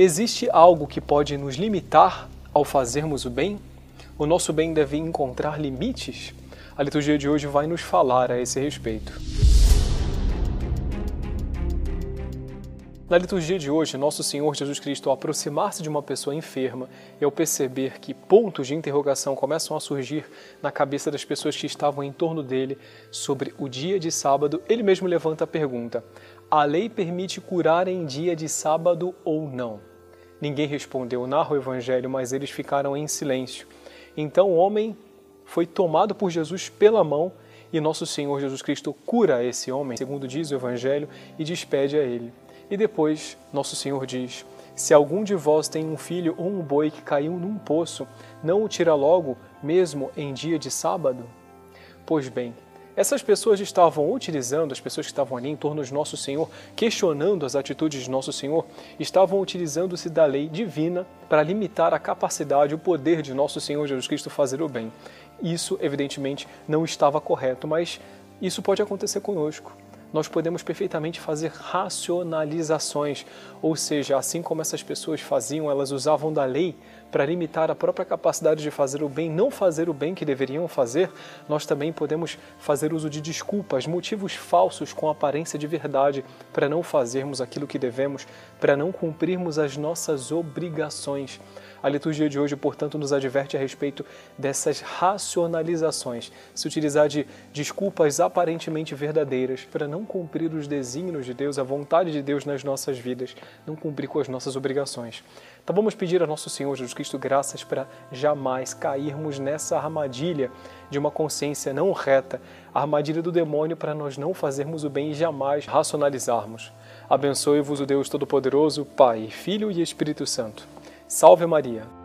Existe algo que pode nos limitar ao fazermos o bem? O nosso bem deve encontrar limites? A liturgia de hoje vai nos falar a esse respeito. Na liturgia de hoje, nosso Senhor Jesus Cristo, ao aproximar-se de uma pessoa enferma e ao perceber que pontos de interrogação começam a surgir na cabeça das pessoas que estavam em torno dele sobre o dia de sábado, ele mesmo levanta a pergunta: a lei permite curar em dia de sábado ou não? Ninguém respondeu, narra o Evangelho, mas eles ficaram em silêncio. Então o homem foi tomado por Jesus pela mão e nosso Senhor Jesus Cristo cura esse homem, segundo diz o Evangelho, e despede a ele. E depois, nosso Senhor diz: Se algum de vós tem um filho ou um boi que caiu num poço, não o tira logo, mesmo em dia de sábado? Pois bem, essas pessoas estavam utilizando, as pessoas que estavam ali em torno de Nosso Senhor, questionando as atitudes de Nosso Senhor, estavam utilizando-se da lei divina para limitar a capacidade, o poder de Nosso Senhor Jesus Cristo fazer o bem. Isso, evidentemente, não estava correto, mas isso pode acontecer conosco nós podemos perfeitamente fazer racionalizações, ou seja, assim como essas pessoas faziam, elas usavam da lei para limitar a própria capacidade de fazer o bem, não fazer o bem que deveriam fazer, nós também podemos fazer uso de desculpas, motivos falsos com aparência de verdade para não fazermos aquilo que devemos, para não cumprirmos as nossas obrigações. A liturgia de hoje, portanto, nos adverte a respeito dessas racionalizações, se utilizar de desculpas aparentemente verdadeiras para não cumprir os desígnios de Deus, a vontade de Deus nas nossas vidas, não cumprir com as nossas obrigações. Então vamos pedir a nosso Senhor Jesus Cristo graças para jamais cairmos nessa armadilha de uma consciência não reta, a armadilha do demônio para nós não fazermos o bem e jamais racionalizarmos. Abençoe-vos o Deus Todo-Poderoso, Pai, Filho e Espírito Santo. Salve Maria!